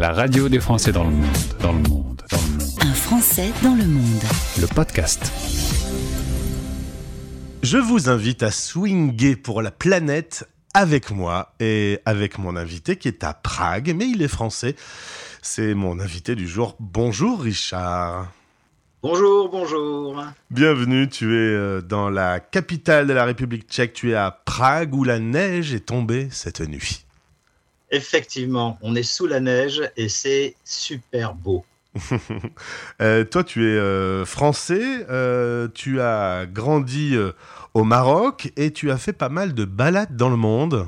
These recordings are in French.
La radio des Français dans le monde, dans le monde, dans le monde. Un Français dans le monde. Le podcast. Je vous invite à swinguer pour la planète avec moi et avec mon invité qui est à Prague, mais il est français. C'est mon invité du jour. Bonjour Richard. Bonjour, bonjour. Bienvenue, tu es euh, dans la capitale de la République tchèque, tu es à Prague où la neige est tombée cette nuit. Effectivement, on est sous la neige et c'est super beau. Euh, toi, tu es euh, français, euh, tu as grandi au Maroc et tu as fait pas mal de balades dans le monde.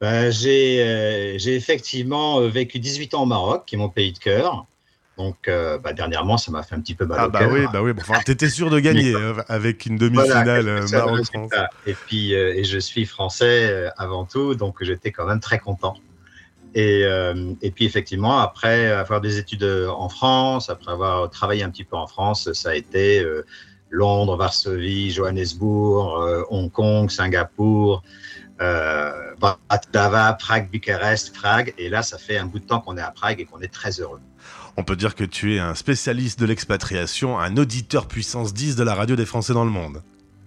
Ben, j'ai effectivement vécu 18 ans au Maroc, qui est mon pays de cœur. Donc, euh, bah, dernièrement, ça m'a fait un petit peu mal Ah au bah cœur. oui, bah oui. Enfin, t'étais sûr de gagner euh, avec une demi-finale Voilà, euh, Maroc-France. Et puis, euh, et je suis français avant tout, donc j'étais quand même très content. Et, euh, et puis, effectivement, après avoir des études en France, après avoir travaillé un petit peu en France, ça a été Londres, Varsovie, Johannesburg, Hong Kong, Singapour, Bratislava, Prague, Bucarest, Prague. Et là, ça fait un bout de temps qu'on est à Prague et qu'on est très heureux. On peut dire que tu es un spécialiste de l'expatriation, un auditeur puissance 10 de la radio des Français dans le monde.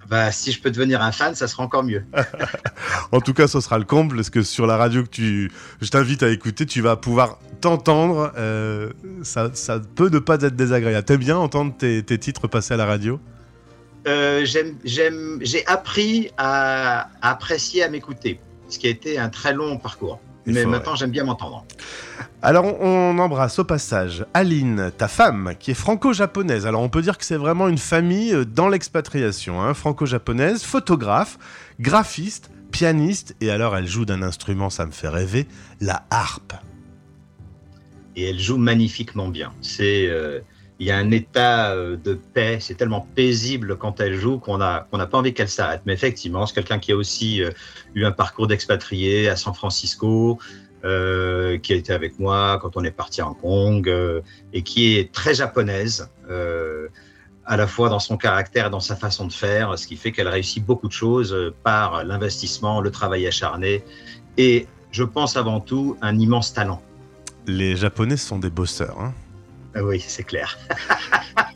Bah, si je peux devenir un fan, ça sera encore mieux. En tout cas, ce sera le comble, parce que sur la radio que tu, je t'invite à écouter, tu vas pouvoir t'entendre. euh, ça, ça peut ne pas être désagréable. T'aimes bien entendre tes, tes titres passer à la radio? Euh, j'ai appris à, à apprécier, à m'écouter, ce qui a été un très long parcours. Mais faut, maintenant, j'aime bien m'entendre. Alors, on, on embrasse au passage Aline, ta femme, qui est franco-japonaise. Alors, on peut dire que c'est vraiment une famille euh, dans l'expatriation, hein, franco-japonaise, photographe, graphiste, pianiste, et alors elle joue d'un instrument, ça me fait rêver, la harpe. Et elle joue magnifiquement bien. C'est, euh, il y a un état euh, de paix. C'est tellement paisible quand elle joue qu'on n'a pas envie qu'elle s'arrête. Mais effectivement, c'est quelqu'un qui a aussi euh, eu un parcours d'expatrié à San Francisco, euh, qui a été avec moi quand on est parti à Hong Kong, et qui est très japonaise. à la fois dans son caractère et dans sa façon de faire, ce qui fait qu'elle réussit beaucoup de choses par l'investissement, le travail acharné et, je pense avant tout, un immense talent. Les Japonais sont des bosseurs. hein. Oui, c'est clair.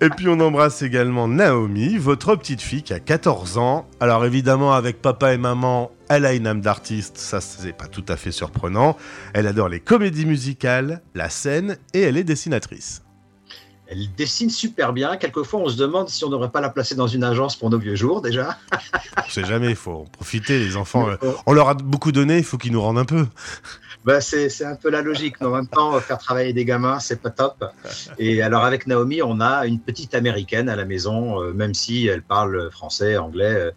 Et puis on embrasse également Naomi, votre petite fille qui a 14 ans. Alors évidemment avec papa et maman, elle a une âme d'artiste, ça c'est pas tout à fait surprenant. Elle adore les comédies musicales, la scène et elle est dessinatrice. Elle dessine super bien. Quelquefois, on se demande si on n'aurait pas la placer dans une agence pour nos vieux jours déjà. On sait jamais, il faut en profiter les enfants. On leur a beaucoup donné, il faut qu'ils nous rendent un peu. Bah, c'est un peu la logique. Mais en même temps, faire travailler des gamins, c'est pas top. Et alors, avec Naomi, on a une petite américaine à la maison, euh, même si elle parle français, anglais. euh,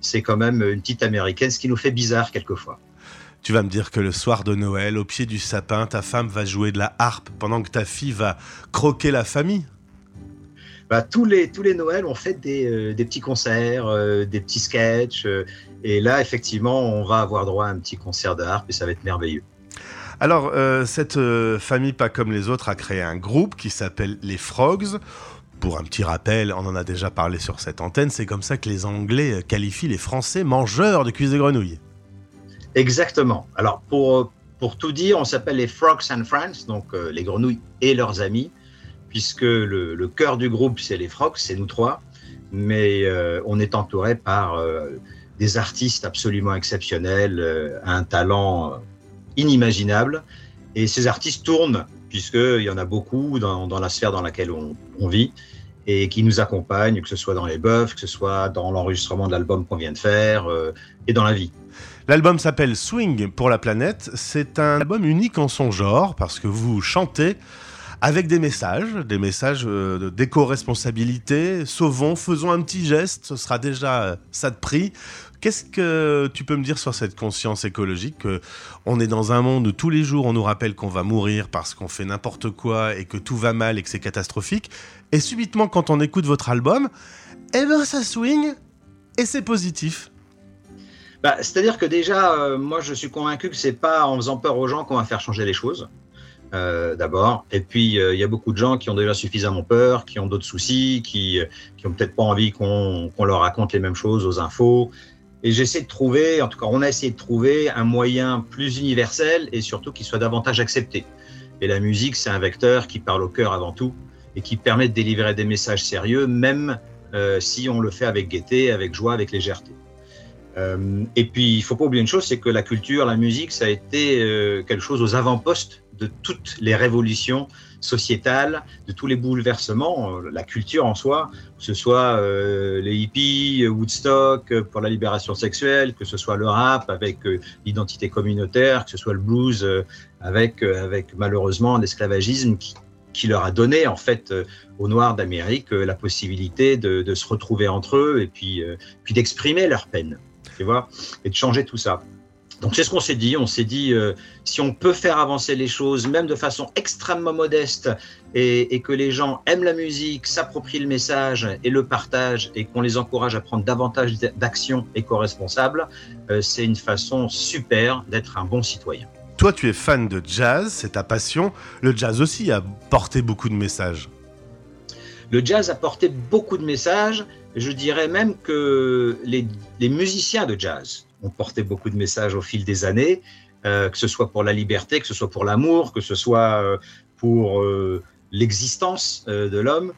c'est quand même une petite américaine, ce qui nous fait bizarre quelquefois. Tu vas me dire que le soir de Noël, au pied du sapin, ta femme va jouer de la harpe pendant que ta fille va croquer la famille? Bah, tous, les, tous les Noëls, on fait des, euh, des petits concerts, euh, des petits sketchs. euh, et là, effectivement, on va avoir droit à un petit concert de harpe et ça va être merveilleux. Alors, euh, cette euh, famille, pas comme les autres, a créé un groupe qui s'appelle les Frogs. Pour un petit rappel, on en a déjà parlé sur cette antenne, c'est comme ça que les Anglais euh, qualifient les Français mangeurs de cuisses de grenouille. Exactement. Alors, pour, pour tout dire, on s'appelle les Frogs and Friends, donc les grenouilles et leurs amis, puisque le, le cœur du groupe, c'est les Frogs, c'est nous trois, mais on est entouré par des artistes absolument exceptionnels, un talent inimaginable, et ces artistes tournent, puisqu'il y en a beaucoup dans, dans la sphère dans laquelle on, vit, et qui nous accompagnent, que ce soit dans les bœufs, que ce soit dans l'enregistrement de l'album qu'on vient de faire, euh, et dans la vie. L'album s'appelle Swing pour la planète. C'est un album unique en son genre parce que vous chantez avec des messages, des messages euh, d'éco-responsabilité. Sauvons, faisons un petit geste, ce sera déjà euh, ça de prix. Qu'est-ce que tu peux me dire sur cette conscience écologique que On est dans un monde où tous les jours on nous rappelle qu'on va mourir parce qu'on fait n'importe quoi et que tout va mal et que c'est catastrophique? Et subitement, quand on écoute votre album, eh ben ça swing et c'est positif. Bah, C'est-à-dire que déjà, euh, moi, je suis convaincu que c'est pas en faisant peur aux gens qu'on va faire changer les choses. euh, D'abord, et puis euh, il y a beaucoup de gens qui ont déjà suffisamment peur, qui ont d'autres soucis, qui, qui ont peut-être pas envie qu'on leur raconte les mêmes choses aux infos. Et j'essaie de trouver, en tout cas, on a essayé de trouver un moyen plus universel et surtout qui soit davantage accepté. Et la musique, c'est un vecteur qui parle au cœur avant tout et qui permet de délivrer des messages sérieux, même euh, si on le fait avec gaieté, avec joie, avec légèreté. Euh, et puis, il faut pas oublier une chose, c'est que la culture, la musique, ça a été euh, quelque chose aux avant-postes de toutes les révolutions sociétales, de tous les bouleversements. Euh, la culture en soi, que ce soit les hippies, Woodstock pour la libération sexuelle, que ce soit le rap avec l'identité communautaire, que ce soit le blues avec, avec malheureusement l'esclavagisme qui, leur a donné en fait aux Noirs d'Amérique la possibilité de, de, se retrouver entre eux et puis, puis d'exprimer leur peine, tu vois, et de changer tout ça. Donc c'est ce qu'on s'est dit. On s'est dit, euh, si on peut faire avancer les choses, même de façon extrêmement modeste, et, que les gens aiment la musique, s'approprient le message et le partagent, et qu'on les encourage à prendre davantage d'actions éco-responsables, euh, c'est une façon super d'être un bon citoyen. Toi, tu es fan de jazz, c'est ta passion. Le jazz aussi a porté beaucoup de messages. Le jazz a porté beaucoup de messages. Je dirais même que les, musiciens de jazz, ont porté beaucoup de messages au fil des années, euh, que ce soit pour la liberté, que ce soit pour l'amour, que ce soit euh, pour euh, l'existence de l'homme.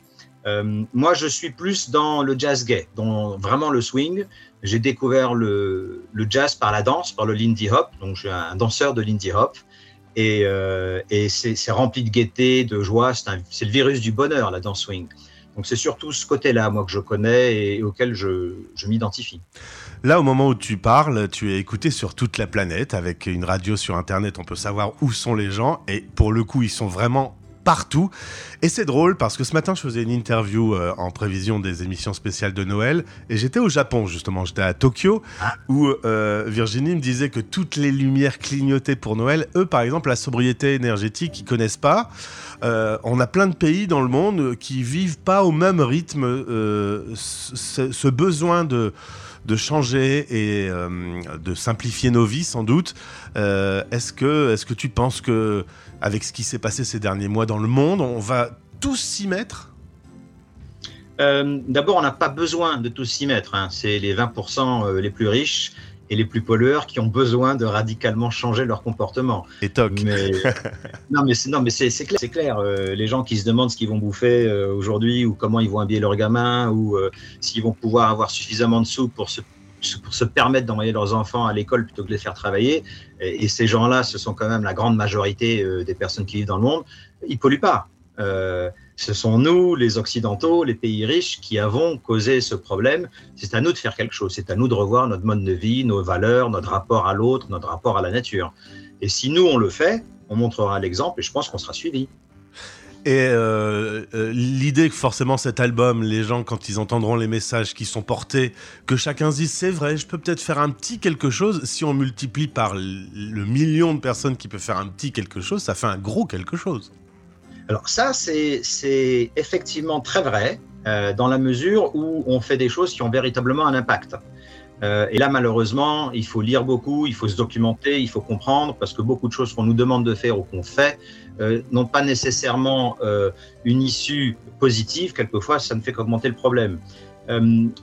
moi, je suis plus dans le jazz gay, dans vraiment le swing. J'ai découvert le, le, jazz par la danse, par le Lindy Hop. Donc, je suis un danseur de Lindy Hop. Et, et c'est rempli de gaieté, de joie. C'est le virus du bonheur, la danse swing. Donc, c'est surtout ce côté-là, moi, que je connais et, auquel je, je m'identifie. Là, au moment où tu parles, tu es écouté sur toute la planète. Avec une radio sur Internet, on peut savoir où sont les gens. Et pour le coup, ils sont vraiment partout. Et c'est drôle parce que ce matin, je faisais une interview euh, en prévision des émissions spéciales de Noël. Et j'étais au Japon, justement. J'étais à Tokyo, ah. où euh, Virginie me disait que toutes les lumières clignotaient pour Noël. Eux, par exemple, la sobriété énergétique, ils connaissent pas. Euh, on a plein de pays dans le monde qui vivent pas au même rythme ce, besoin de de changer et euh, de simplifier nos vies, sans doute. Euh, est-ce que, tu penses que, avec ce qui s'est passé ces derniers mois dans le monde, on va tous s'y mettre? Euh, D'abord, on n'a pas besoin de tous s'y mettre. Hein. C'est les 20% les plus riches et les plus pollueurs qui ont besoin de radicalement changer leur comportement. Et toc. non, mais c'est, non, mais c'est, clair. C'est clair. Euh, les gens qui se demandent ce qu'ils vont bouffer euh, aujourd'hui ou comment ils vont habiller leurs gamins ou euh, s'ils vont pouvoir avoir suffisamment de sous pour se, pour se permettre d'envoyer leurs enfants à l'école plutôt que de les faire travailler. Et, et ces gens-là, ce sont quand même la grande majorité des personnes qui vivent dans le monde. Ils polluent pas. Ce sont nous, les Occidentaux, les pays riches, qui avons causé ce problème. C'est à nous de faire quelque chose. C'est à nous de revoir notre mode de vie, nos valeurs, notre rapport à l'autre, notre rapport à la nature. Et si nous, on le fait, on montrera l'exemple et je pense qu'on sera suivi. Et euh, euh, l'idée que forcément cet album, les gens quand ils entendront les messages qui sont portés, que chacun se dise c'est vrai, je peux peut-être faire un petit quelque chose. Si on multiplie par le million de personnes qui peuvent faire un petit quelque chose, ça fait un gros quelque chose. Alors ça, c'est effectivement très vrai euh, dans la mesure où on fait des choses qui ont véritablement un impact. Euh, et là, malheureusement, il faut lire beaucoup, il faut se documenter, il faut comprendre, parce que beaucoup de choses qu'on nous demande de faire ou qu'on fait euh, n'ont pas nécessairement une issue positive. Quelquefois, ça ne fait qu'augmenter le problème.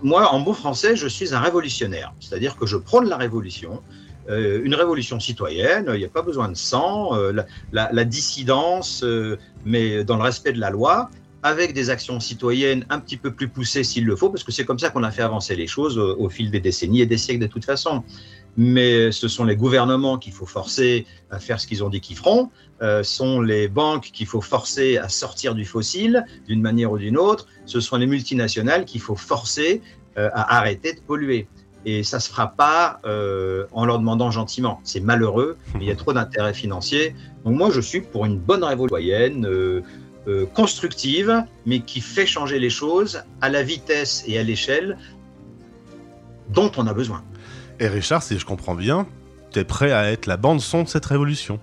moi, en beau français, je suis un révolutionnaire, c'est-à-dire que je prône la révolution. Euh, une révolution citoyenne, il n'y a pas besoin de sang, euh, la, dissidence, euh, mais dans le respect de la loi, avec des actions citoyennes un petit peu plus poussées s'il le faut, parce que c'est comme ça qu'on a fait avancer les choses au, fil des décennies et des siècles de toute façon. Mais ce sont les gouvernements qu'il faut forcer à faire ce qu'ils ont dit qu'ils feront, ce sont les banques qu'il faut forcer à sortir du fossile d'une manière ou d'une autre, ce sont les multinationales qu'il faut forcer à arrêter de polluer. Et ça ne se fera pas euh, en leur demandant gentiment. C'est malheureux, mais il y a trop d'intérêts financiers. Donc moi, je suis pour une bonne révolution euh, euh, constructive, mais qui fait changer les choses à la vitesse et à l'échelle dont on a besoin. Et Richard, si je comprends bien, tu es prêt à être la bande-son de cette révolution?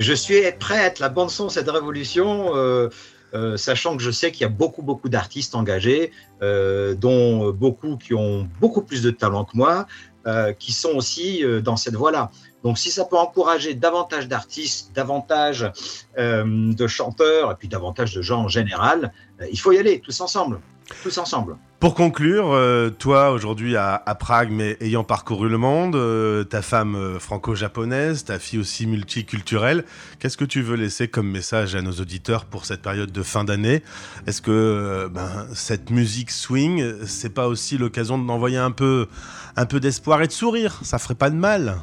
Je suis prêt à être la bande-son de cette révolution. Euh, euh, sachant que je sais qu'il y a beaucoup, beaucoup d'artistes engagés, euh, dont beaucoup qui ont beaucoup plus de talent que moi, euh, qui sont aussi dans cette voie-là. Donc si ça peut encourager davantage d'artistes, davantage de chanteurs et puis davantage de gens en général, il faut y aller tous ensemble. Tous ensemble. Pour conclure, euh, toi aujourd'hui à, à, Prague, mais ayant parcouru le monde, euh, ta femme euh, franco-japonaise, ta fille aussi multiculturelle, qu'est-ce que tu veux laisser comme message à nos auditeurs pour cette période de fin d'année? Est-ce que ben, cette musique swing, c'est pas aussi l'occasion d'envoyer un peu, un peu d'espoir et de sourire? Ça ferait pas de mal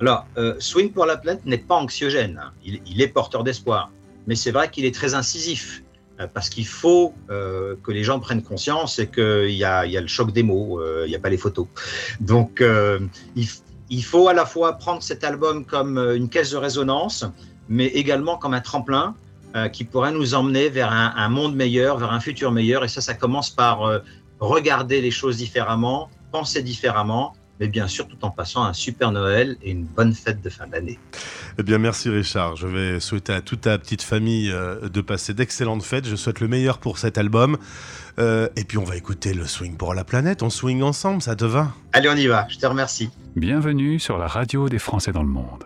Alors, Swing pour la planète n'est pas anxiogène, hein. il, il est porteur d'espoir, mais c'est vrai qu'il est très incisif. Euh, parce qu'il faut euh, que les gens prennent conscience et qu'il y a, le choc des mots, euh, il n'y a pas les photos. Donc, il, faut à la fois prendre cet album comme une caisse de résonance, mais également comme un tremplin qui pourrait nous emmener vers un, un, monde meilleur, vers un futur meilleur. Et ça, ça commence par regarder les choses différemment, penser différemment, mais bien sûr tout en passant un super Noël et une bonne fête de fin d'année. Eh bien, merci Richard. Je vais souhaiter à toute ta petite famille euh, de passer d'excellentes fêtes. Je souhaite le meilleur pour cet album. Euh, et puis, on va écouter le swing pour la planète. On swing ensemble, ça te va? Allez, on y va. Je te remercie. Bienvenue sur la radio des Français dans le monde.